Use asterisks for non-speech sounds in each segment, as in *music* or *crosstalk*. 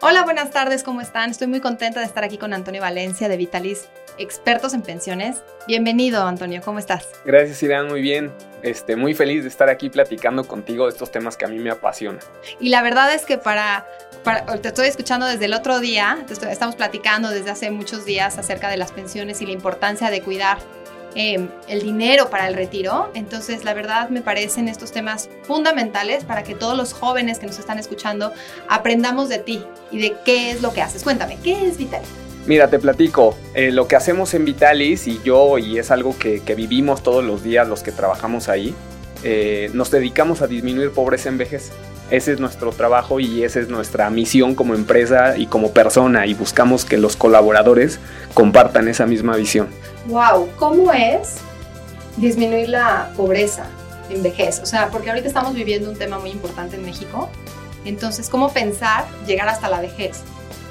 Hola, buenas tardes, ¿cómo están? Estoy muy contenta de estar aquí con Antonio Valencia de Vitalis, expertos en pensiones. Bienvenido, Antonio, ¿cómo estás? Gracias, Irán, muy bien. Este, muy feliz de estar aquí platicando contigo de estos temas que a mí me apasionan. Y la verdad es que para, te estoy escuchando desde el otro día, estamos platicando desde hace muchos días acerca de las pensiones y la importancia de cuidar Em, el dinero para el retiro. Entonces, la verdad me parecen estos temas fundamentales para que todos los jóvenes que nos están escuchando aprendamos de ti y de qué es lo que haces. Cuéntame, ¿qué es Vitalis? Mira, te platico, eh, lo que hacemos en Vitalis y yo, y es algo que, vivimos todos los días los que trabajamos ahí, eh, nos dedicamos a disminuir pobreza en vejez. Ese es nuestro trabajo y esa es nuestra misión como empresa y como persona y buscamos que los colaboradores compartan esa misma visión. Wow, ¿cómo es disminuir la pobreza en vejez? O sea, porque ahorita estamos viviendo un tema muy importante en México. Entonces, ¿cómo pensar llegar hasta la vejez?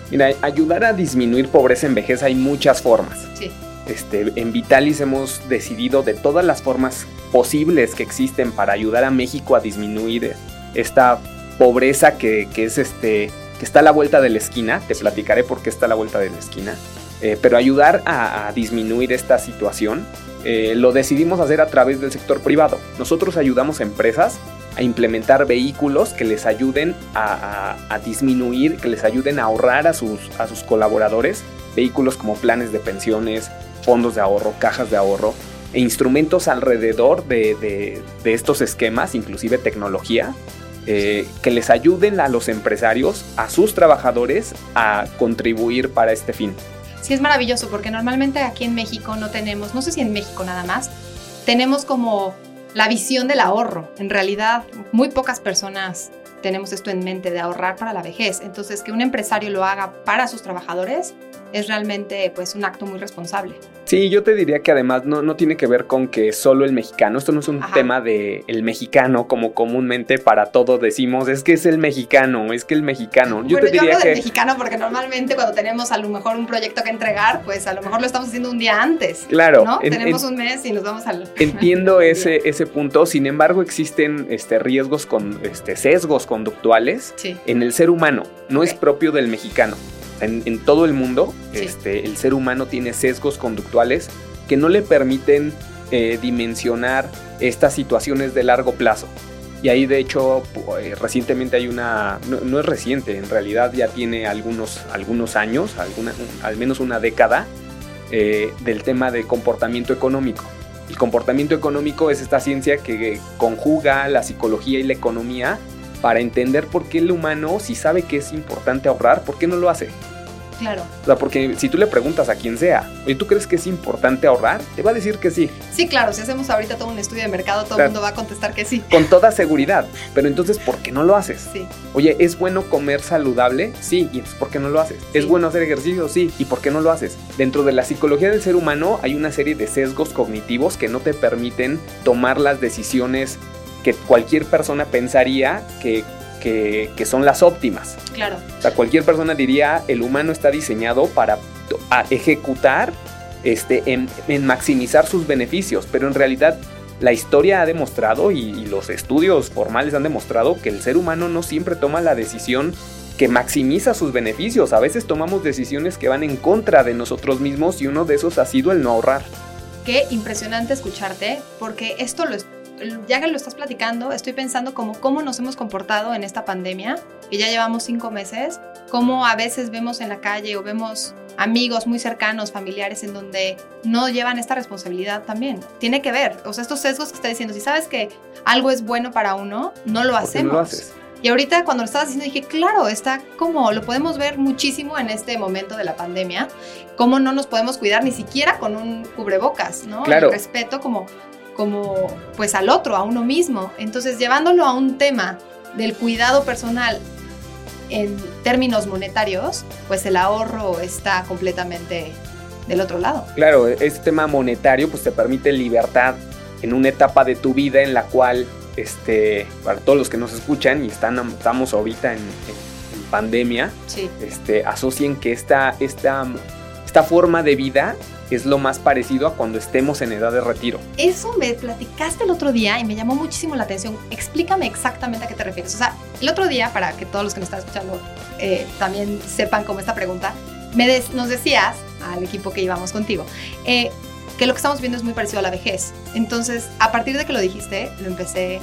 Mira, ayudar a disminuir pobreza en vejez hay muchas formas. Sí. Este, en Vitalis hemos decidido de todas las formas posibles que existen para ayudar a México a disminuir esta pobreza que, es este está a la vuelta de la esquina. Te platicaré por qué está a la vuelta de la esquina. Eh, pero ayudar a, disminuir esta situación eh, lo decidimos hacer a través del sector privado. Nosotros ayudamos a empresas a implementar vehículos que les ayuden a, disminuir, que les ayuden a ahorrar a sus colaboradores, vehículos como planes de pensiones, fondos de ahorro, cajas de ahorro e instrumentos alrededor de, estos esquemas, inclusive tecnología, eh, que les ayuden a los empresarios, a sus trabajadores, a contribuir para este fin. Sí, es maravilloso porque normalmente aquí en México no tenemos, no sé si en México nada más, tenemos como la visión del ahorro. En realidad, muy pocas personas tenemos esto en mente de ahorrar para la vejez. Entonces, que un empresario lo haga para sus trabajadores es realmente pues un acto muy responsable. Sí, yo te diría que además no, no tiene que ver con que solo el mexicano, esto no es un tema de el mexicano como comúnmente para todo decimos, es que es el mexicano, es que el mexicano. Yo te diría que... mexicano porque normalmente cuando tenemos a lo mejor un proyecto que entregar, pues a lo mejor lo estamos haciendo un día antes. Claro. ¿no? tenemos un mes y nos vamos al... *laughs* Entiendo ese, ese punto, sin embargo existen este, riesgos con este, sesgos conductuales en el ser humano, no es propio del mexicano en, todo el mundo, este, el ser humano tiene sesgos conductuales que no le permiten eh, dimensionar estas situaciones de largo plazo. Y ahí de hecho eh, recientemente hay una, no, es reciente, en realidad ya tiene algunos, algunos años, alguna, al menos una década, eh, del tema de comportamiento económico. El comportamiento económico es esta ciencia que conjuga la psicología y la economía para entender por qué el humano, si sabe que es importante ahorrar, ¿por qué no lo hace? Claro. O sea, porque si tú le preguntas a quien sea, oye, ¿tú crees que es importante ahorrar? Te va a decir que sí. Sí, claro, si hacemos ahorita todo un estudio de mercado, todo el mundo va a contestar que sí. Con toda seguridad. Pero entonces, ¿por qué no lo haces? Sí. Oye, ¿es bueno comer saludable? Sí. ¿Y por qué no lo haces? ¿Es bueno hacer ejercicio? Sí. ¿Y por qué no lo haces? Dentro de la psicología del ser humano hay una serie de sesgos cognitivos que no te permiten tomar las decisiones que cualquier persona pensaría que que, son las óptimas. Claro. O sea, cualquier persona diría, el humano está diseñado para ejecutar, este, en, maximizar sus beneficios, pero en realidad la historia ha demostrado y, y, los estudios formales han demostrado que el ser humano no siempre toma la decisión que maximiza sus beneficios. A veces tomamos decisiones que van en contra de nosotros mismos y uno de esos ha sido el no ahorrar. Qué impresionante escucharte, porque esto lo, ya que lo estás platicando, estoy pensando como cómo nos hemos comportado en esta pandemia, que ya llevamos cinco meses, cómo a veces vemos en la calle o vemos amigos muy cercanos, familiares, en donde no llevan esta responsabilidad también. Tiene que ver, o sea, estos sesgos que está diciendo, si sabes que algo es bueno para uno, no lo hacemos. No lo haces? Y ahorita cuando lo estabas diciendo dije, claro, está como, lo podemos ver muchísimo en este momento de la pandemia, cómo no nos podemos cuidar ni siquiera con un cubrebocas, ¿no? Claro. El respeto como como pues al otro, a uno mismo. Entonces, llevándolo a un tema del cuidado personal en términos monetarios, pues el ahorro está completamente del otro lado. Claro, este tema monetario pues te permite libertad en una etapa de tu vida en la cual, este, para todos los que nos escuchan y están, estamos ahorita en, pandemia, sí. este, asocien que esta, esta esta forma de vida es lo más parecido a cuando estemos en edad de retiro. Eso me platicaste el otro día y me llamó muchísimo la atención. Explícame exactamente a qué te refieres. O sea, el otro día, para que todos los que nos están escuchando eh, también sepan cómo esta pregunta, me nos decías al equipo que íbamos contigo eh, que lo que estamos viendo es muy parecido a la vejez. Entonces, a partir de que lo dijiste, lo empecé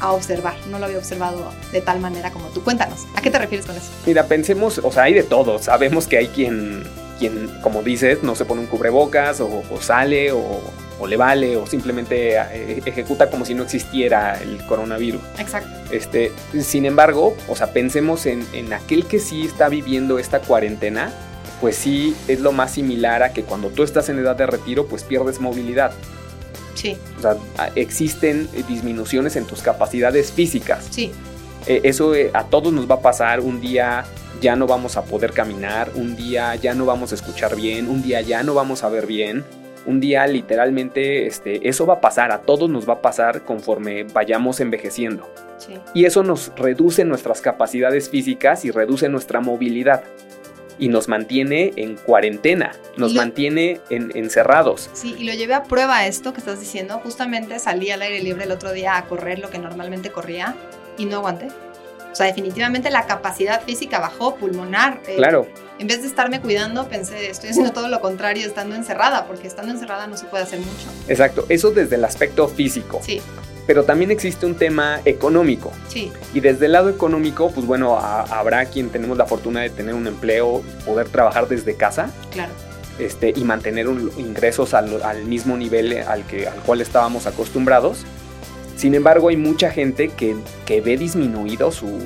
a observar. No lo había observado de tal manera como tú. Cuéntanos, ¿a qué te refieres con eso? Mira, pensemos, o sea, hay de todo. Sabemos que hay quien, quien como dices, no se pone un cubrebocas o, sale o, le vale o simplemente eh, ejecuta como si no existiera el coronavirus. Exacto. Este, sin embargo, o sea, pensemos en, en aquel que sí está viviendo esta cuarentena, pues sí es lo más similar a que cuando tú estás en edad de retiro, pues pierdes movilidad. Sí. O sea, existen eh, disminuciones en tus capacidades físicas. Sí. Eh, eso eh, a todos nos va a pasar. Un día ya no vamos a poder caminar, un día ya no vamos a escuchar bien, un día ya no vamos a ver bien. Un día literalmente este, eso va a pasar, a todos nos va a pasar conforme vayamos envejeciendo. Sí. Y eso nos reduce nuestras capacidades físicas y reduce nuestra movilidad y nos mantiene en cuarentena, nos mantiene encerrados. Sí, y lo llevé a prueba esto que estás diciendo. Justamente salí al aire libre el otro día a correr lo que normalmente corría y no aguanté. O sea, definitivamente la capacidad física bajó, pulmonar. Eh, claro. En vez de estarme cuidando, pensé, estoy haciendo todo lo contrario estando encerrada, porque estando encerrada no se puede hacer mucho. Exacto, eso desde el aspecto físico. Sí pero también existe un tema económico. Sí. Y desde el lado económico, pues bueno, habrá quien tenemos la fortuna de tener un empleo, poder trabajar desde casa. Claro. Este, y mantener ingresos al, mismo nivel al, que, al cual estábamos acostumbrados. Sin embargo, hay mucha gente que, que ve disminuido su,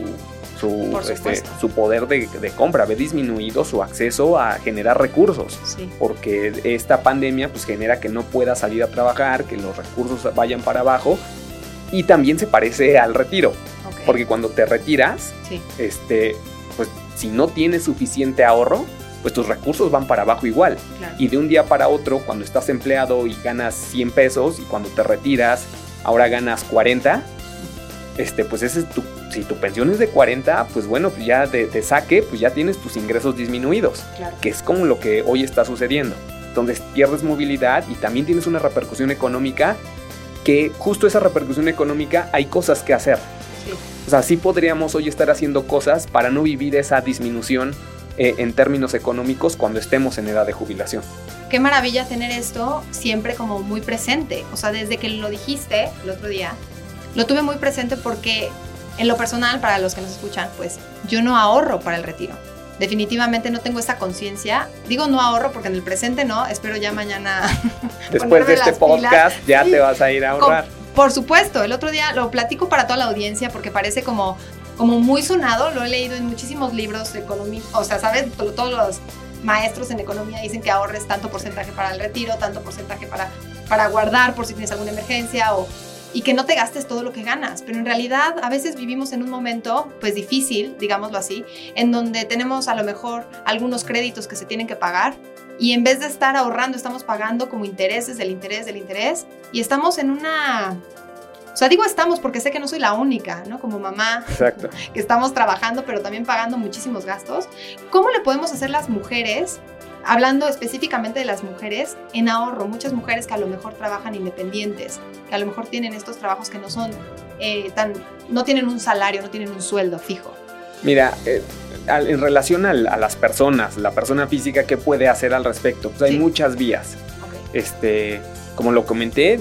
su, este, su poder de, de, compra, ve disminuido su acceso a generar recursos. Sí. Porque esta pandemia pues, genera que no pueda salir a trabajar, que los recursos vayan para abajo y también se parece al retiro. Porque cuando te retiras, este, pues si no tienes suficiente ahorro, pues tus recursos van para abajo igual. Y de un día para otro, cuando estás empleado y ganas 100 pesos y cuando te retiras, ahora ganas 40, este, pues ese es tu, si tu pensión es de 40, pues bueno, pues ya de, saque, pues ya tienes tus ingresos disminuidos, que es como lo que hoy está sucediendo. Entonces pierdes movilidad y también tienes una repercusión económica que justo esa repercusión económica hay cosas que hacer. O sea, sí podríamos hoy estar haciendo cosas para no vivir esa disminución eh, en términos económicos cuando estemos en edad de jubilación. Qué maravilla tener esto siempre como muy presente. O sea, desde que lo dijiste el otro día, lo tuve muy presente porque en lo personal, para los que nos escuchan, pues yo no ahorro para el retiro definitivamente no tengo esa conciencia. Digo no ahorro porque en el presente no, espero ya mañana. *laughs* Después de este podcast ya te vas a ir a ahorrar. por supuesto, el otro día lo platico para toda la audiencia porque parece como, como muy sonado, lo he leído en muchísimos libros de economía, o sea, ¿sabes? Todos los maestros en economía dicen que ahorres tanto porcentaje para el retiro, tanto porcentaje para, para guardar por si tienes alguna emergencia o y que no te gastes todo lo que ganas. Pero en realidad a veces vivimos en un momento pues difícil, digámoslo así, en donde tenemos a lo mejor algunos créditos que se tienen que pagar y en vez de estar ahorrando estamos pagando como intereses del interés del interés y estamos en una... O sea, digo estamos porque sé que no soy la única, ¿no? Como mamá, Exacto. que estamos trabajando, pero también pagando muchísimos gastos. ¿Cómo le podemos hacer las mujeres hablando específicamente de las mujeres, en ahorro, muchas mujeres que a lo mejor trabajan independientes, que a lo mejor tienen estos trabajos que no son eh, tan, no tienen un salario, no tienen un sueldo fijo. Mira, eh, en relación a, las personas, la persona física, ¿qué puede hacer al respecto? Pues hay muchas vías. Este, como lo comenté,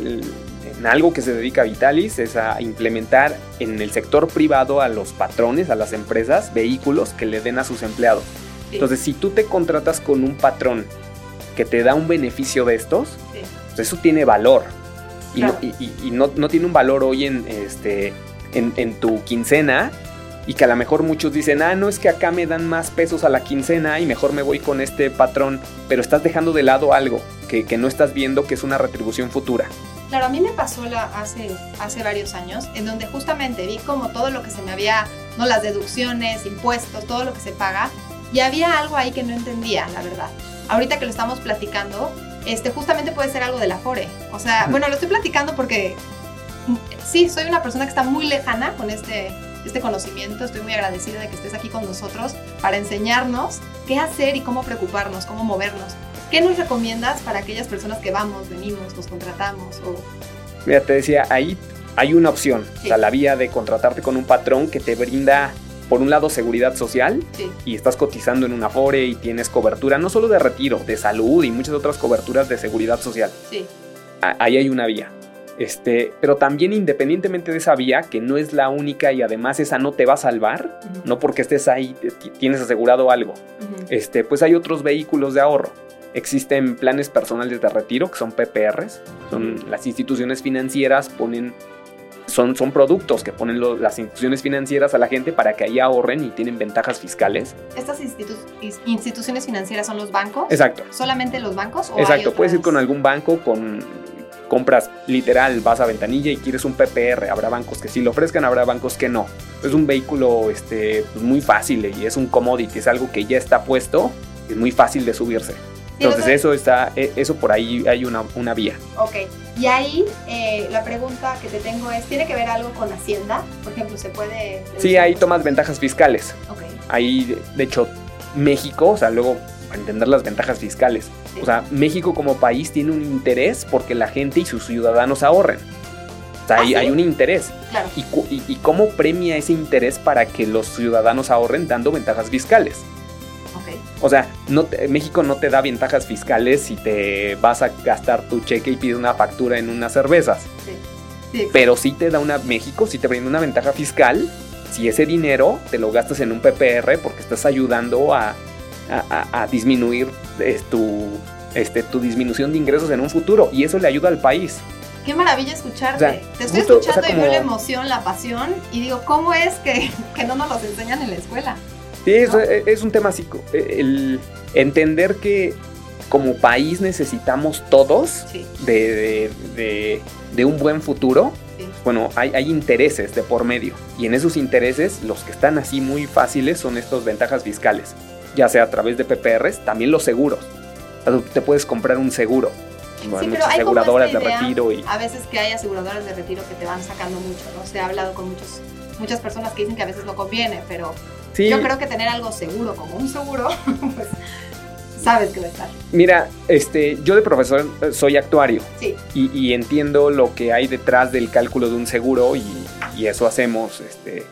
en algo que se dedica a Vitalis es a implementar en el sector privado a los patrones, a las empresas, vehículos que le den a sus empleados. Entonces, si tú te contratas con un patrón que te da un beneficio de estos, pues eso tiene valor. Y, no, tiene un valor hoy en, este, en, tu quincena y que a lo mejor muchos dicen, ah, no es que acá me dan más pesos a la quincena y mejor me voy con este patrón, pero estás dejando de lado algo que, no estás viendo que es una retribución futura. Claro, a mí me pasó la, hace, hace varios años, en donde justamente vi como todo lo que se me había, no las deducciones, impuestos, todo lo que se paga, y había algo ahí que no entendía, la verdad. Ahorita que lo estamos platicando, este, justamente puede ser algo de la FORE. O sea, bueno, lo estoy platicando porque mm, sí, soy una persona que está muy lejana con este, este conocimiento. Estoy muy agradecida de que estés aquí con nosotros para enseñarnos qué hacer y cómo preocuparnos, cómo movernos. ¿Qué nos recomiendas para aquellas personas que vamos, venimos, nos contratamos? O... Mira, te decía, ahí hay una opción, o sea, la vía de contratarte con un patrón que te brinda por un lado seguridad social Sí. y estás cotizando en una Afore y tienes cobertura no solo de retiro, de salud y muchas otras coberturas de seguridad social. Sí. Ahí hay una vía. Este, pero también independientemente de esa vía, que no es la única y además esa no te va a salvar, no porque estés ahí tienes asegurado algo. Ujú. Este, pues hay otros vehículos de ahorro. Existen planes personales de retiro que son PPRs, son las instituciones financieras ponen son, son productos que ponen lo- las instituciones financieras a la gente para que ahí ahorren y tienen ventajas fiscales. ¿Estas institu- instituciones financieras son los bancos? Exacto. ¿Solamente los bancos? O hay Exacto, puedes ir con algún banco con compras literal, vas a ventanilla y quieres un PPR, habrá bancos que sí lo ofrezcan, habrá bancos que no. Es un vehículo este, pues, muy fácil y es un commodity, es algo que ya está puesto, es muy fácil de subirse. Entonces eso está, e- eso por ahí hay una, una vía. Ok. Y ahí eh, la pregunta que te tengo es, ¿tiene que ver algo con Hacienda? Por ejemplo, ¿se puede...? Sí, ahí tomas ventajas fiscales. Ok. Ahí, de- hecho, México, o sea, luego para entender las ventajas fiscales. Sí. O sea, México como país tiene un interés porque la gente y sus ciudadanos ahorren. O sea, ¿Ah, hay, sí? hay un interés. Claro. ¿Y, y- y cómo premia ese interés para que los ciudadanos ahorren dando ventajas fiscales? O sea, no te- México no te da ventajas fiscales si te vas a gastar tu cheque y pides una factura en unas cervezas. Sí. Sí. Pero sí te da una, México sí te brinda una ventaja fiscal si ese dinero te lo gastas en un PPR porque estás ayudando a, a- a- a disminuir eh, tu, este, tu disminución de ingresos en un futuro. Y eso le ayuda al país. Qué maravilla escucharte. O sea, Te estoy justo, o sea, escuchando y como- veo la emoción, la pasión y digo, ¿cómo es que, *laughs* que no nos los enseñan en la escuela? Sí, es, ¿No? es un tema así. co- El entender que como país necesitamos todos Sí, de, de- de- de un buen futuro. sí. Bueno, hay, hay intereses de por medio. Y en esos intereses, los que están así muy fáciles son estas ventajas fiscales. Ya sea a través de PPRs, también los seguros. Te puedes comprar un seguro. Bueno, Sí, hay muchas hay aseguradoras esta de idea, retiro y. A veces que hay aseguradoras de retiro que te van sacando mucho, ¿no? Se ha hablado con muchos, muchas personas que dicen que a veces no conviene, pero Sí, yo creo que tener algo seguro, como un seguro, *laughs* pues sabes que va a estar. mira, este, yo de profesor eh, soy actuario. Sí, y, y entiendo lo que hay detrás del cálculo de un seguro y, y eso hacemos. Este,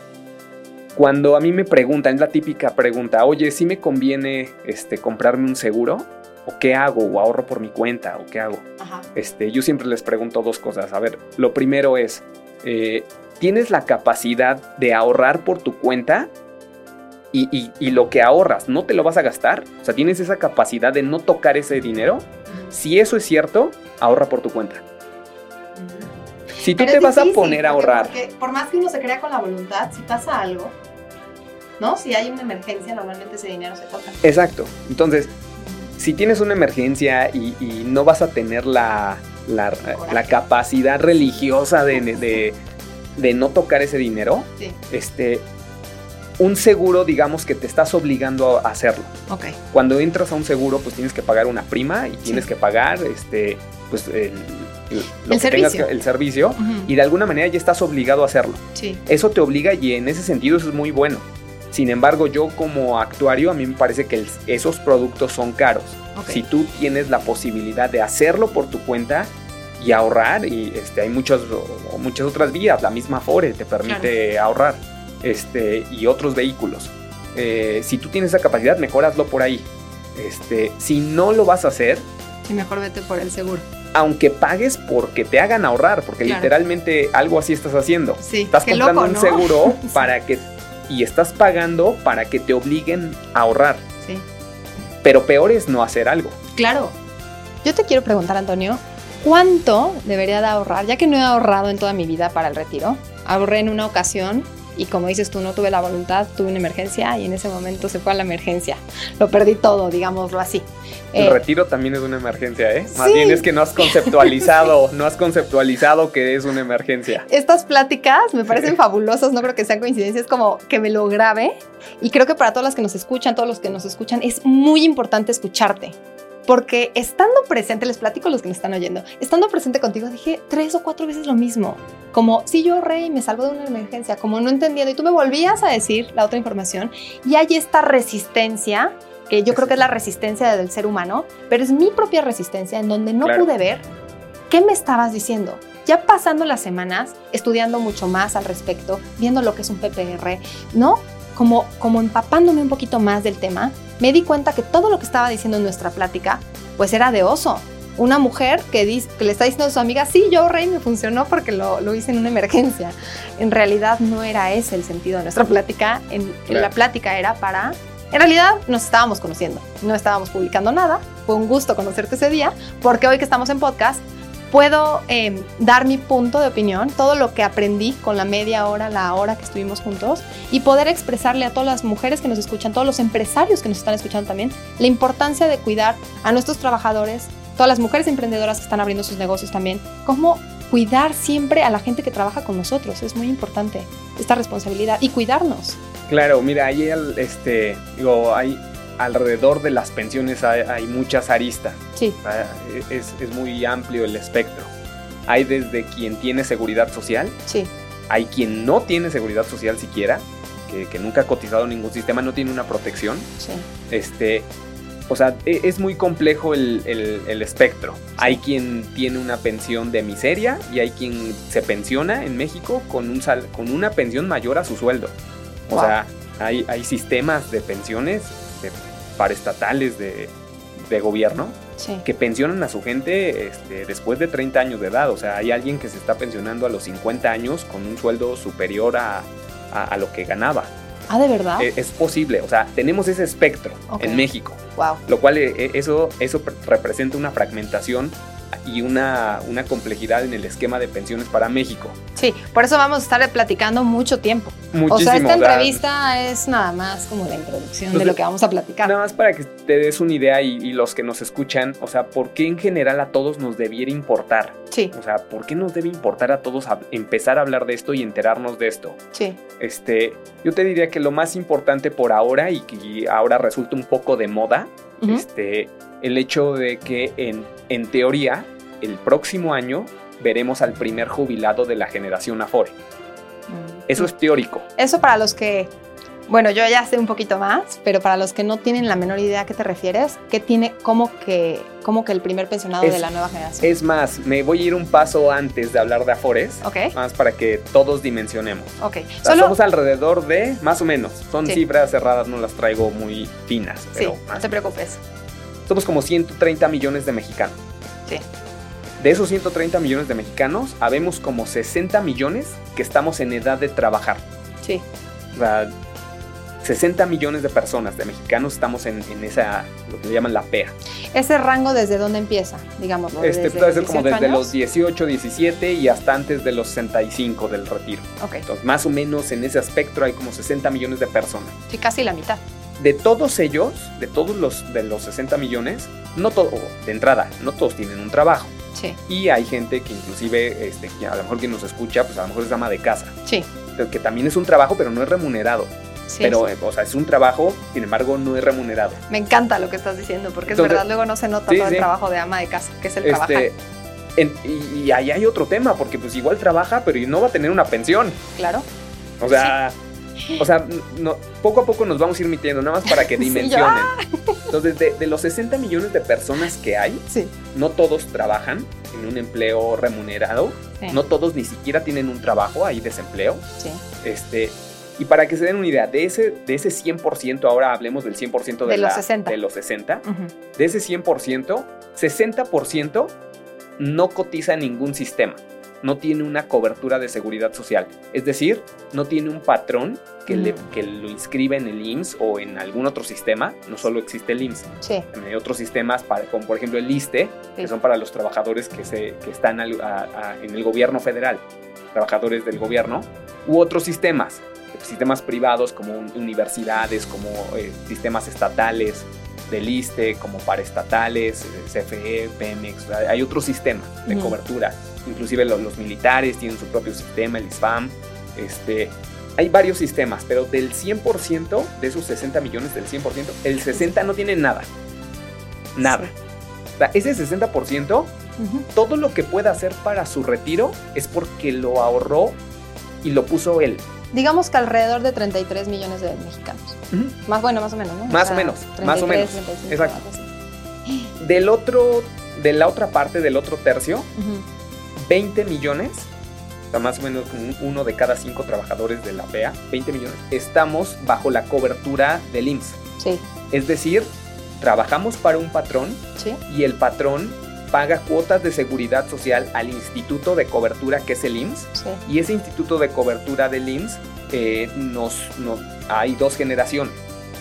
cuando a mí me preguntan, es la típica pregunta, oye, ¿sí me conviene este, comprarme un seguro? ¿O qué hago? ¿O ahorro por mi cuenta? ¿O qué hago? ajá. Este, yo siempre les pregunto dos cosas. A ver, lo primero es, eh, ¿tienes la capacidad de ahorrar por tu cuenta? Y, y- y lo que ahorras, ¿no te lo vas a gastar? O sea, ¿tienes esa capacidad de no tocar ese dinero? Si eso es cierto, ahorra por tu cuenta. Si tú Pero te vas a poner a ahorrar, Porque por más que uno se crea con la voluntad, si pasa algo, ¿no? Si hay una emergencia, normalmente ese dinero se toca. exacto. Entonces, si tienes una emergencia y, y no vas a tener la, la, capacidad religiosa de, de- de no tocar ese dinero, Sí, este, un seguro, digamos que te estás obligando a hacerlo. ok. Cuando entras a un seguro, pues tienes que pagar una prima y tienes Sí. que pagar, este, pues el, el- lo El que tengas servicio. que- el servicio y de alguna manera ya estás obligado a hacerlo. Sí, Eso te obliga y en ese sentido eso es muy bueno. Sin embargo, yo como actuario a mí me parece que el- esos productos son caros. Si tú tienes la posibilidad de hacerlo por tu cuenta y ahorrar, y este, hay muchas, muchas otras vías, la misma Fore te permite ahorrar, este, y otros vehículos. Eh, si tú tienes esa capacidad, mejoraslo por ahí. Este, si no lo vas a hacer, Sí, mejor vete por el seguro. aunque pagues porque te hagan ahorrar, porque Claro. literalmente algo así estás haciendo. Sí, Estás comprando loco, un seguro Sí. *laughs* *laughs* para que y estás pagando para que te obliguen a ahorrar. Sí. Pero peor es no hacer algo. Claro. Yo te quiero preguntar, Antonio, ¿cuánto debería de ahorrar? Ya que no he ahorrado en toda mi vida para el retiro, ahorré en una ocasión y como dices tú, no tuve la voluntad, tuve una emergencia y en ese momento se fue a la emergencia. Lo perdí todo, digámoslo así. El Eh, retiro también es una emergencia, ¿eh? Más sí. bien es que no has *laughs* conceptualizado, no has conceptualizado que es una emergencia. Estas pláticas me parecen fabulosas, no creo que sean coincidencias, como que me lo grabe. Y creo que para todas las que nos escuchan, todos los que nos escuchan, es muy importante escucharte. Porque estando presente, les platico a los que me están oyendo, estando presente contigo dije tres o cuatro veces lo mismo. Como si yo ahorré y me salvo de una emergencia, como no entendiendo, y tú me volvías a decir la otra información, y hay esta resistencia que yo creo que es la resistencia del ser humano, pero es mi propia resistencia en donde no pude ver qué me estabas diciendo. Ya pasando las semanas, estudiando mucho más al respecto, viendo lo que es un PPR, ¿no? Como, como empapándome un poquito más del tema, me di cuenta que todo lo que estaba diciendo en nuestra plática, pues era de oso. Una mujer que, dice, que le está diciendo a su amiga, sí, yo, Rey, me funcionó porque lo, lo, hice en una emergencia. En realidad no era ese el sentido de nuestra plática. En, La plática era para... En realidad nos estábamos conociendo, no estábamos publicando nada. Fue un gusto conocerte ese día, porque hoy que estamos en podcast, puedo em, dar mi punto de opinión, todo lo que aprendí con la media hora, la hora que estuvimos juntos y poder expresarle a todas las mujeres que nos escuchan, todos los empresarios que nos están escuchando también, la importancia de cuidar a nuestros trabajadores, todas las mujeres emprendedoras que están abriendo sus negocios también, cómo cuidar siempre a la gente que trabaja con nosotros. Es muy importante esta responsabilidad y cuidarnos. Claro, mira, ahí este, digo, hay alrededor de las pensiones hay, muchas aristas. Sí. Es, es, muy amplio el espectro. Hay desde quien tiene seguridad social. Sí. Hay quien no tiene seguridad social siquiera, que, que nunca ha cotizado ningún sistema, no tiene una protección. Sí. Este, o sea, e, es muy complejo el, el, espectro. Hay quien tiene una pensión de miseria y hay quien se pensiona en México con, un sal, con una pensión mayor a su sueldo. O sea, hay, hay sistemas de pensiones paraestatales de, de gobierno que pensionan a su gente este, después de 30 años de edad. O sea, hay alguien que se está pensionando a los 50 años con un sueldo superior a, a, lo que ganaba. Ah, ¿de verdad? E, es, posible, o sea, tenemos ese espectro en México. Wow. Lo cual eh, eh, eso, eso representa una fragmentación y una, una complejidad en el esquema de pensiones para México. Sí, por eso vamos a estar platicando mucho tiempo. Muchísimo, o sea, esta entrevista es nada más como la introducción de lo que vamos a platicar. Nada más para que te des una idea y, los que nos escuchan, o sea, ¿por qué en general a todos nos debiera importar? Sí. O sea, ¿por qué nos debe importar a todos empezar a hablar de esto y enterarnos de esto? Sí. Este, yo te diría que lo más importante por ahora y que ahora resulta un poco de moda, este, el hecho de que en, en teoría el próximo año veremos al primer jubilado de la generación Afore. Mm. Eso es teórico. Eso para los que, bueno, yo ya sé un poquito más, pero para los que no tienen la menor idea a qué te refieres, ¿qué tiene, cómo que, cómo que el primer pensionado de la nueva generación? Es más, me voy a ir un paso antes de hablar de Afores, Ok. más para que todos dimensionemos. Ok. Solo... Somos alrededor de, más o menos, son cifras cerradas, no las traigo muy finas. Pero sí, no te preocupes. Somos como 130 millones de mexicanos. Sí. De esos 130 millones de mexicanos, habemos como 60 millones que estamos en edad de trabajar. Sí. O sea, 60 millones de personas, de mexicanos, estamos en, esa, lo que le llaman la PEA. ¿Ese rango desde dónde empieza, digamos? Este puede ser como desde los 18, 17 y hasta antes de los 65 del retiro. Ok. Entonces, más o menos en ese espectro hay como 60 millones de personas. Sí, casi la mitad. De todos ellos, de todos los, de los 60 millones, no todo, de entrada, no todos tienen un trabajo. Y hay gente que inclusive, este, a lo mejor quien nos escucha, pues a lo mejor es ama de casa. Sí. Que también es un trabajo, pero no es remunerado. Sí, pero, o sea, es un trabajo, sin embargo, no es remunerado. Me encanta lo que estás diciendo, porque es verdad, luego no se nota todo el trabajo de ama de casa, que es el este, y, ahí hay otro tema, porque pues igual trabaja, pero no va a tener una pensión. Claro. O sea, o sea, no, poco a poco nos vamos a ir metiendo, nada más para que *laughs* dimensionen. Entonces, de, los 60 millones de personas que hay, no todos trabajan en un empleo remunerado, no todos ni siquiera tienen un trabajo, hay desempleo. Este, y para que se den una idea, de ese, de ese 100%, ahora hablemos del 100% de, los 60. De los 60, de ese 100%, 60% no cotiza en ningún sistema no tiene una cobertura de seguridad social. Es decir, no tiene un patrón que, le, que lo inscribe en el IMSS o en algún otro sistema. No solo existe el IMSS. Sí. Hay otros sistemas, para, como por ejemplo el ISTE, que son para los trabajadores que, se, que están en el gobierno federal, trabajadores del gobierno, u otros sistemas, sistemas privados como universidades, como eh, sistemas estatales, del ISTE, como paraestatales, CFE, Pemex, hay otros sistemas de cobertura inclusive los, militares tienen su propio sistema, el ISFAM, este, hay varios sistemas, pero del 100% de esos 60 millones, del 100%, el 60 no tiene nada. Nada. O sea, ese 60%, todo lo que pueda hacer para su retiro es porque lo ahorró y lo puso él. digamos que alrededor de 33 millones de mexicanos. Más bueno, más o menos, ¿no? Más o menos, más o menos. 35, Exacto. Del otro, de la otra parte, del otro tercio. 20 millones, o sea, más o menos un- uno de cada cinco trabajadores de la PEA, 20 millones, estamos bajo la cobertura del IMSS. Sí, Es decir, trabajamos para un patrón sí. y el patrón paga cuotas de seguridad social al instituto de cobertura que es el IMSS Sí. y ese instituto de cobertura del IMSS eh, nos, nos- hay dos generaciones.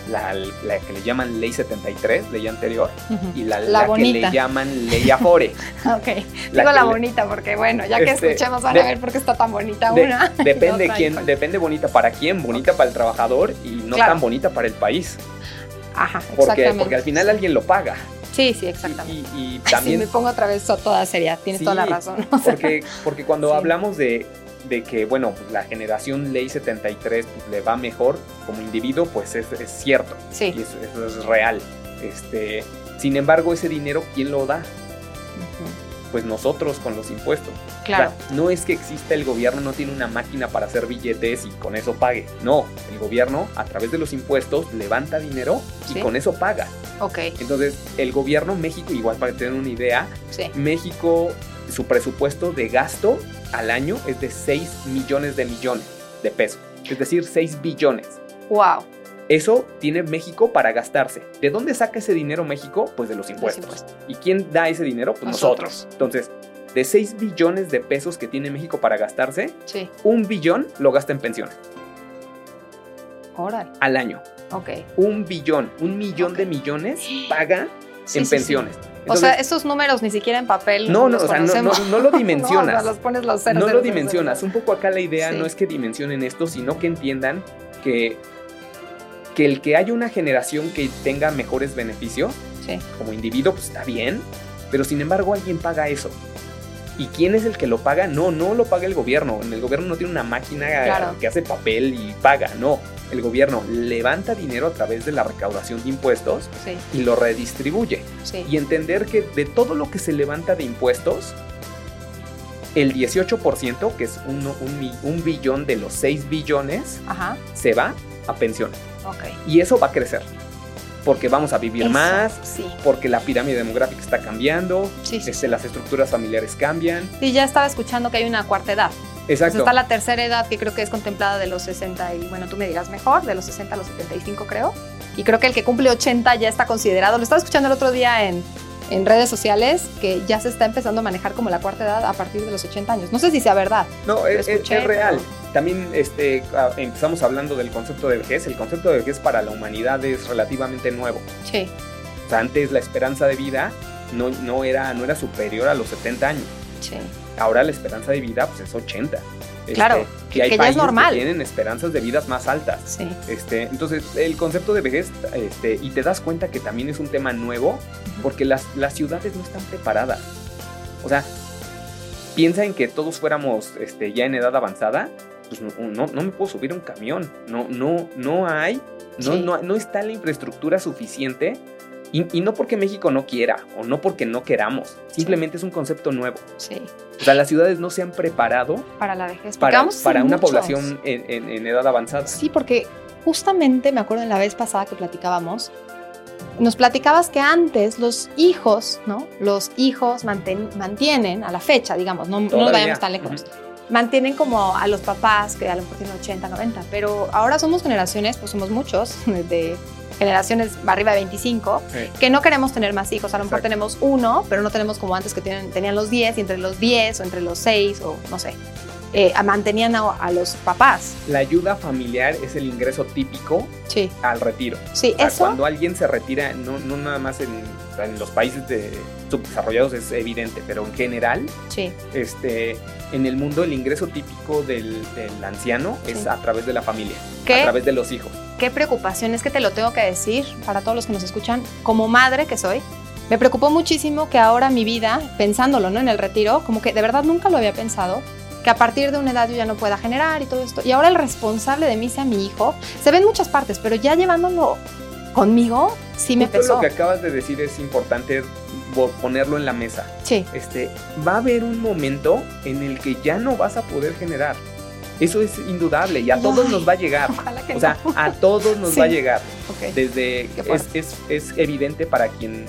La, la que le llaman Ley 73, ley anterior, y la, La la que le llaman Ley Afore. *laughs* Ok, digo la bonita porque bueno, ya que Este, escuchemos van de- a ver por qué está tan bonita De- una. *laughs* depende *laughs* quién, depende bonita para quién, bonita para el trabajador y no Claro. tan bonita para el país. Ajá, Porque, exactamente. porque al final alguien lo paga. Sí, sí, exactamente. y- también sí, me pongo otra vez toda seria, tienes Sí, toda la razón. O sea, Porque, porque cuando Sí. hablamos de, de que, bueno, pues la generación Ley 73 pues, le va mejor como individuo, pues es, es cierto. sí. Y eso, eso es real. Este, sin embargo, ese dinero, ¿quién lo da? Pues nosotros con los impuestos. Claro. O sea, no es que exista el gobierno, no tiene una máquina para hacer billetes y con eso pague. No, el gobierno a través de los impuestos levanta dinero y Sí. con eso paga. Ok, Entonces, el gobierno México, igual para tener una idea, sí. México, su presupuesto de gasto al año es de 6 millones de millones de pesos. Es decir, 6 billones. Wow. Eso tiene México para gastarse. ¿De dónde saca ese dinero México? Pues de los impuestos. impuestos. ¿Y quién da ese dinero? Pues Nosotros. nosotros. Entonces, de 6 billones de pesos que tiene México para gastarse, Sí. un billón lo gasta en pensiones Órale. al año. Ok. Un billón, un millón de millones *gasps* paga Sí, en sí, sí. pensiones. o sea, esos números ni siquiera en papel. no, no, los o sea, no, no, no lo *laughs* No, o dimensionas. sea, los pones los ceros. no ceros, lo dimensionas. ceros. Un poco acá la idea no es que dimensionen esto, sino que entiendan que, que el que haya una generación que tenga mejores beneficios como individuo, pues está bien, pero sin embargo alguien paga eso. ¿Y quién es el que lo paga? No, no lo paga el gobierno. El gobierno no tiene una máquina Claro. que hace papel y paga, no. El gobierno levanta dinero a través de la recaudación de impuestos Sí, y lo redistribuye sí. y entender que de todo lo que se levanta de impuestos, el 18%, que es un, un billón de los 6 billones, Ajá. se va a pensiones. Y eso va a crecer. Porque vamos a vivir Eso, más, Sí. porque la pirámide demográfica está cambiando, Sí, sí. este, las estructuras familiares cambian. Sí, ya estaba escuchando que hay una cuarta edad. Pues Exacto. está la tercera edad que creo que es contemplada de los 60 y bueno, tú me dirás mejor, de los 60 a los 75 creo. Y creo que el que cumple 80 ya está considerado. Lo estaba escuchando el otro día en, en redes sociales que ya se está empezando a manejar como la cuarta edad a partir de los 80 años. No sé si sea verdad. No, es, es- escuché, es real. pero- También este, ah, empezamos hablando del concepto de vejez. El concepto de vejez para la humanidad es relativamente nuevo. Sí, O sea, antes la esperanza de vida no, no, era, no era superior a los 70 años. sí. Ahora la esperanza de vida pues, es 80. Este, Claro, y hay que ya es países normal. que tienen esperanzas de vidas más altas. Sí, Este, entonces, el concepto de vejez, este, y te das cuenta que también es un tema nuevo, porque las, las ciudades no están preparadas. O sea, piensa en que todos fuéramos este, ya en edad avanzada, pues no, no, no me puedo subir a un camión. No, no, no hay, no, Sí. no, no está la infraestructura suficiente. Y, y no porque México no quiera, o no porque no queramos, simplemente es un concepto nuevo. sí. O sea, las ciudades no se han preparado Para la vejez. Para, para una muchos. población en, en- en edad avanzada. Sí, porque justamente me acuerdo en la vez pasada que platicábamos, nos platicabas que antes los hijos, ¿no? Los hijos manten- mantienen a la fecha, digamos, no, no nos vayamos tan lejos. Mantienen como a los papás que a lo mejor tienen 80, 90, pero ahora somos generaciones, pues somos muchos, *laughs* de generaciones arriba de 25, Sí. que no queremos tener más hijos. A lo mejor Exacto. tenemos uno, pero no tenemos como antes que tienen, tenían los 10 y entre los 10 o entre los 6 o no sé. Eh, mantenían a, a los papás. La ayuda familiar es el ingreso típico Sí, al retiro. sí, O sea, eso. Cuando alguien se retira, no, no nada más en, en los países de, subdesarrollados es evidente, pero en general, Sí, este, en el mundo el ingreso típico del, del anciano es Sí. a través de la familia, ¿Qué? a través de los hijos. qué preocupación, es que te lo tengo que decir para todos los que nos escuchan, como madre que soy, me preocupó muchísimo que ahora mi vida, pensándolo ¿no? en el retiro, como que de verdad nunca lo había pensado, que a partir de una edad yo ya no pueda generar y todo esto. Y ahora el responsable de mí sea mi hijo. Se ve en muchas partes, pero ya llevándolo conmigo, sí me Justo pesó. lo que acabas de decir es importante ponerlo en la mesa. Sí, Este, va a haber un momento en el que ya no vas a poder generar. Eso es indudable y a todos nos va a llegar. o sea, a todos nos va a llegar. Desde es, es, es evidente para quien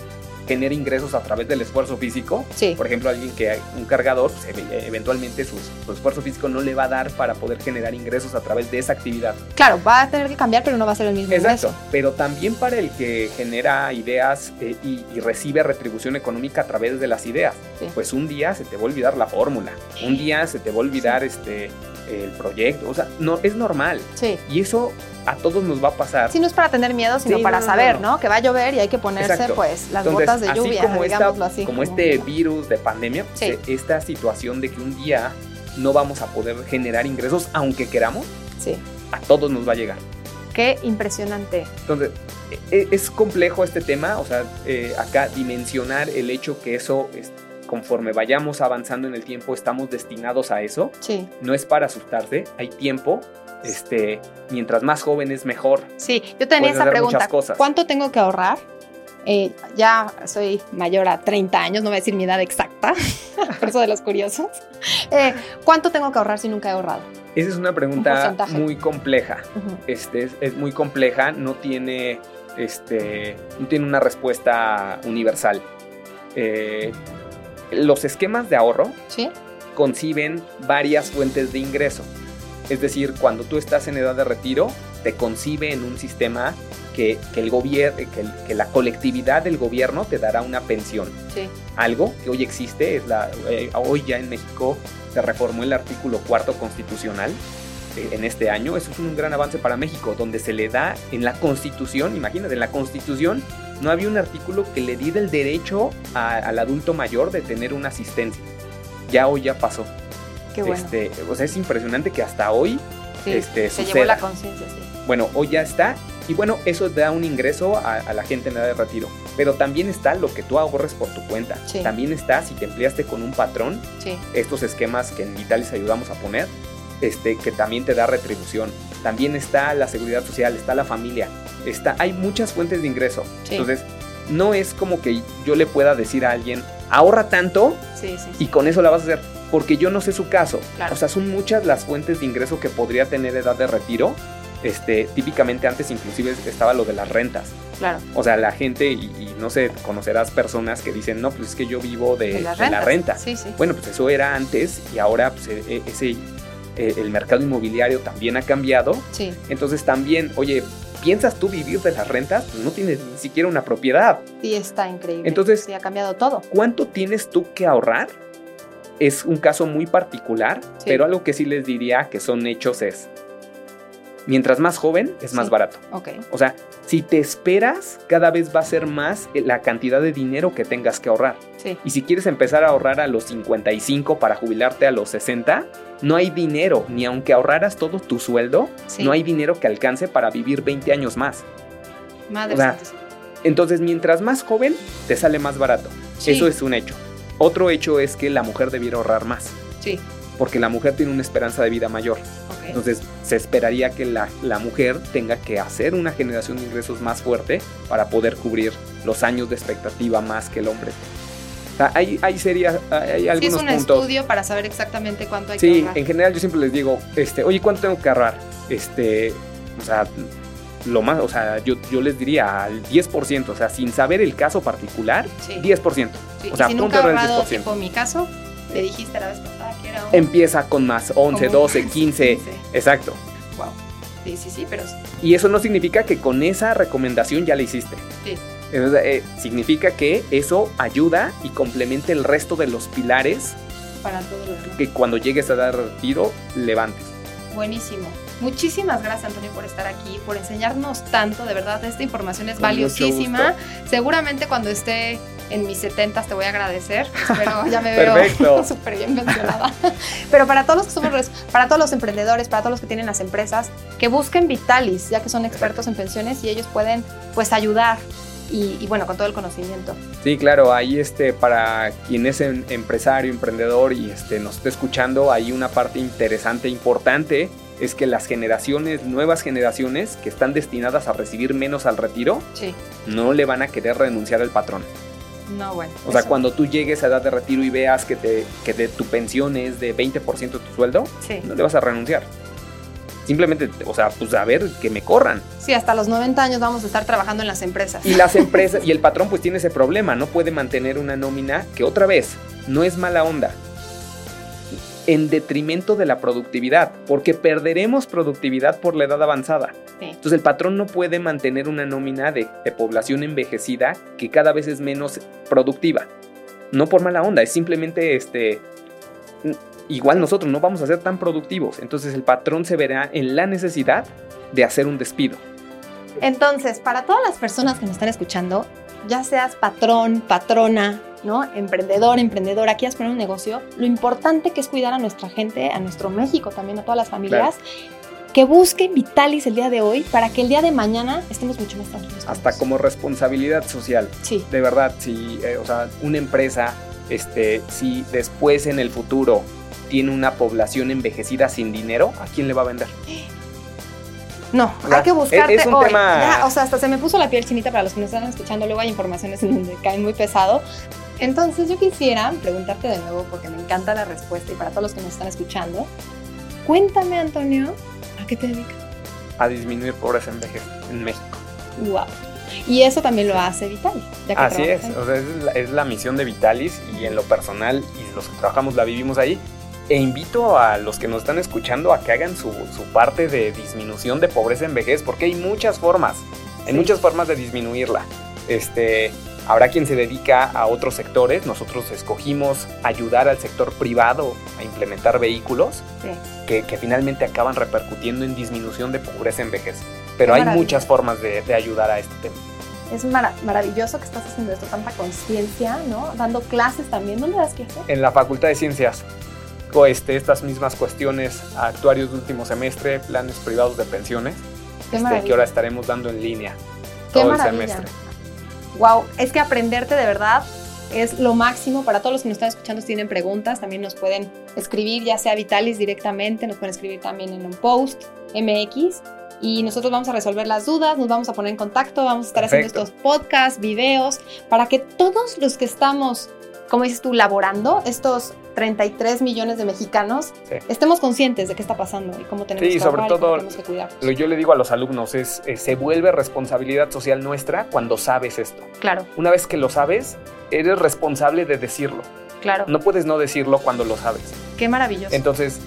genera ingresos a través del esfuerzo físico. Sí. Por ejemplo, alguien que un cargador, pues, eventualmente su, esfuerzo físico no le va a dar para poder generar ingresos a través de esa actividad. Claro, va a tener que cambiar, pero no va a ser el mismo Exacto. Pero también para el que genera ideas eh, y, recibe retribución económica a través de las ideas. Pues un día se te va a olvidar la fórmula. Un día se te va a olvidar este el proyecto. O sea, no, es normal. Sí. Y eso a todos nos va a pasar. Sí, no es para tener miedo, sino para saber, no, Que va a llover y hay que ponerse pues las botas de lluvia, como digámoslo así. Como, este virus de pandemia, pues, esta situación de que un día no vamos a poder generar ingresos aunque queramos, sí. a todos nos va a llegar. Qué impresionante. Entonces, e, e, es complejo este tema, o sea, eh, acá dimensionar el hecho que eso conforme vayamos avanzando en el tiempo estamos destinados a eso. Sí. No es para asustarse, hay tiempo. Este, mientras más joven es mejor. Sí, yo tenía esa pregunta. ¿Cuánto tengo que ahorrar? Eh, ya soy mayor a 30 años, no voy a decir mi edad exacta, *laughs* por eso de los curiosos. Eh, ¿Cuánto tengo que ahorrar si nunca he ahorrado? Esa es una pregunta muy compleja. este, es, muy compleja, no tiene, este, no tiene una respuesta universal. Eh, los esquemas de ahorro conciben varias fuentes de ingreso. Es decir, cuando tú estás en edad de retiro, te concibe en un sistema que, el gobierno, que, la colectividad del gobierno te dará una pensión. Algo que hoy existe, es la, eh, hoy ya en México se reformó el artículo cuarto constitucional eh, en este año. Eso es un gran avance para México, donde se le da en la constitución, imagínate, en la constitución no había un artículo que le diera el derecho al adulto mayor de tener una asistencia. Ya hoy ya pasó. Qué bueno. Este, o sea, es impresionante que hasta hoy este, se llevó la conciencia, sí. Bueno, hoy ya está. Y bueno, eso da un ingreso a, la gente en edad de retiro. Pero también está lo que tú ahorres por tu cuenta. También está si te empleaste con un patrón. Estos esquemas que en Vitalis ayudamos a poner, este, que también te da retribución. También está la seguridad social, está la familia está, hay muchas fuentes de ingreso. Entonces, no es como que yo le pueda decir a alguien, ahorra tanto y con eso la vas a hacer. Porque yo no sé su caso. O sea, son muchas las fuentes de ingreso que podría tener edad de retiro. Este, típicamente antes inclusive estaba lo de las rentas. Claro. O sea, la gente, y, no sé, conocerás personas que dicen, no, pues es que yo vivo de, la renta. Sí, sí. Bueno, pues eso era antes y ahora pues, e, e, ese, e, el mercado inmobiliario también ha cambiado. Sí. Entonces también, oye, ¿Piensas tú vivir de las rentas? Pues no tienes ni siquiera una propiedad. Sí, está increíble. Entonces, sí, ha cambiado todo. ¿Cuánto tienes tú que ahorrar? Es un caso muy particular, pero algo que sí les diría que son hechos es, mientras más joven es más barato. Okay. O sea, si te esperas, cada vez va a ser más la cantidad de dinero que tengas que ahorrar. Sí. Y si quieres empezar a ahorrar a los 55 para jubilarte a los 60, no hay dinero, ni aunque ahorraras todo tu sueldo, no hay dinero que alcance para vivir 20 años más. Madre entonces, mientras más joven, te sale más barato. Eso es un hecho. Otro hecho es que la mujer debiera ahorrar más. Sí. Porque la mujer tiene una esperanza de vida mayor. Entonces, se esperaría que la, la, mujer tenga que hacer una generación de ingresos más fuerte para poder cubrir los años de expectativa más que el hombre hay, hay, sería, hay algunos sí, es un estudio para saber exactamente cuánto hay que ahorrar. Sí, en general yo siempre les digo, este, oye, ¿cuánto tengo que ahorrar? Este, o sea, lo más, o sea, yo, yo les diría al 10%, o sea, sin saber el caso particular, 10%. o sea, si nunca ahorrado, tipo mi caso, le dijiste la vez pasada que era un... Empieza con más 11, 12, 15, exacto. Wow. Sí, sí, sí, pero... Y eso no significa que con esa recomendación ya la hiciste. Sí. Eh, significa que eso ayuda y complementa el resto de los pilares para todo lo que cuando llegues a dar tiro levantes. Buenísimo. Muchísimas gracias Antonio por estar aquí, por enseñarnos tanto, de verdad, esta información es valiosísima. Seguramente cuando esté en mis 70 te voy a agradecer, *laughs* pero ya me veo *laughs* súper bien mencionada. pero para todos los que somos, para todos los emprendedores, para todos los que tienen las empresas, que busquen Vitalis, ya que son expertos en pensiones y ellos pueden pues ayudar y, bueno, con todo el conocimiento. Sí, claro, ahí este, para quien es empresario, emprendedor y este, nos está escuchando, hay una parte interesante, importante, es que las generaciones, nuevas generaciones que están destinadas a recibir menos al retiro, no le van a querer renunciar al patrón. No, bueno. O sea, cuando tú llegues a edad de retiro y veas que, te, que de tu pensión es de 20% de tu sueldo, no le vas a renunciar. Simplemente, o sea, pues a ver, que me corran. Sí, hasta los 90 años vamos a estar trabajando en las empresas. Y las *laughs* empresas, y el patrón pues tiene ese problema, no puede mantener una nómina que otra vez no es mala onda, en detrimento de la productividad, porque perderemos productividad por la edad avanzada. Sí. Entonces el patrón no puede mantener una nómina de, de población envejecida que cada vez es menos productiva. No por mala onda, es simplemente este... Igual nosotros no vamos a ser tan productivos, entonces el patrón se verá en la necesidad de hacer un despido. Entonces, para todas las personas que nos están escuchando, ya seas patrón, patrona, ¿no? Emprendedor, emprendedora, quieras poner un negocio, lo importante que es cuidar a nuestra gente, a nuestro México también, a todas las familias, que busquen Vitalis el día de hoy para que el día de mañana estemos mucho más tranquilos. Hasta como responsabilidad social. Sí. De verdad, si, eh, o sea, una empresa, este, si después en el futuro tiene una población envejecida sin dinero, ¿a quién le va a vender? No, hay que buscarte es- es un hoy. tema- Ya, o sea, hasta se me puso la piel chinita para los que nos están escuchando. Luego hay informaciones en donde caen muy pesado. Entonces yo quisiera preguntarte de nuevo, porque me encanta la respuesta y para todos los que nos están escuchando. Cuéntame, Antonio, ¿a qué te dedicas? A disminuir pobreza en, en México. Wow. Y eso también lo hace Vitali. ya que Así es, o sea, es la, es la misión de Vitalis y en lo personal y los que trabajamos la vivimos ahí. E invito a los que nos están escuchando a que hagan su, su parte de disminución de pobreza en vejez, porque hay muchas formas, hay Sí. muchas formas de disminuirla. Este, habrá quien se dedica a otros sectores, nosotros escogimos ayudar al sector privado a implementar vehículos Sí. que, que finalmente acaban repercutiendo en disminución de pobreza en vejez. Pero Qué hay maravilla. muchas formas de, de ayudar a este tema. Es mara- maravilloso que estás haciendo esto, tanta conciencia, ¿no? Dando clases también. ¿Dónde das clases? en la Facultad de Ciencias. Este, estas mismas cuestiones a actuarios de último semestre, planes privados de pensiones, este, que ahora estaremos dando en línea Qué todo el maravilla. semestre. Wow, es que aprenderte de verdad es lo máximo. Para todos los que nos están escuchando, si tienen preguntas, también nos pueden escribir, ya sea Vitalis directamente, nos pueden escribir también en un post MX. Y nosotros vamos a resolver las dudas, nos vamos a poner en contacto, vamos a estar Perfecto. haciendo estos podcasts, videos, para que todos los que estamos, como dices tú, laborando, estos 33 millones de mexicanos, Sí. estemos conscientes de qué está pasando y cómo tenemos Sí, que sobre y cómo todo tenemos que cuidarnos. Lo yo le digo a los alumnos es, eh, se vuelve responsabilidad social nuestra cuando sabes esto. Claro, Una vez que lo sabes, eres responsable de decirlo. claro. No puedes no decirlo cuando lo sabes. Qué maravilloso. Entonces,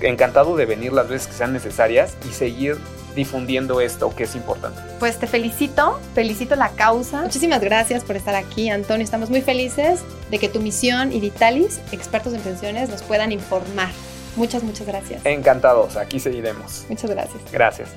encantado de venir las veces que sean necesarias y seguir difundiendo esto que es importante. Pues te felicito, felicito la causa. Muchísimas gracias por estar aquí, Antonio. Estamos muy felices de que tu misión y Vitalis, expertos en pensiones, nos puedan informar. Muchas, muchas gracias. Encantados, aquí seguiremos. Muchas gracias. Gracias.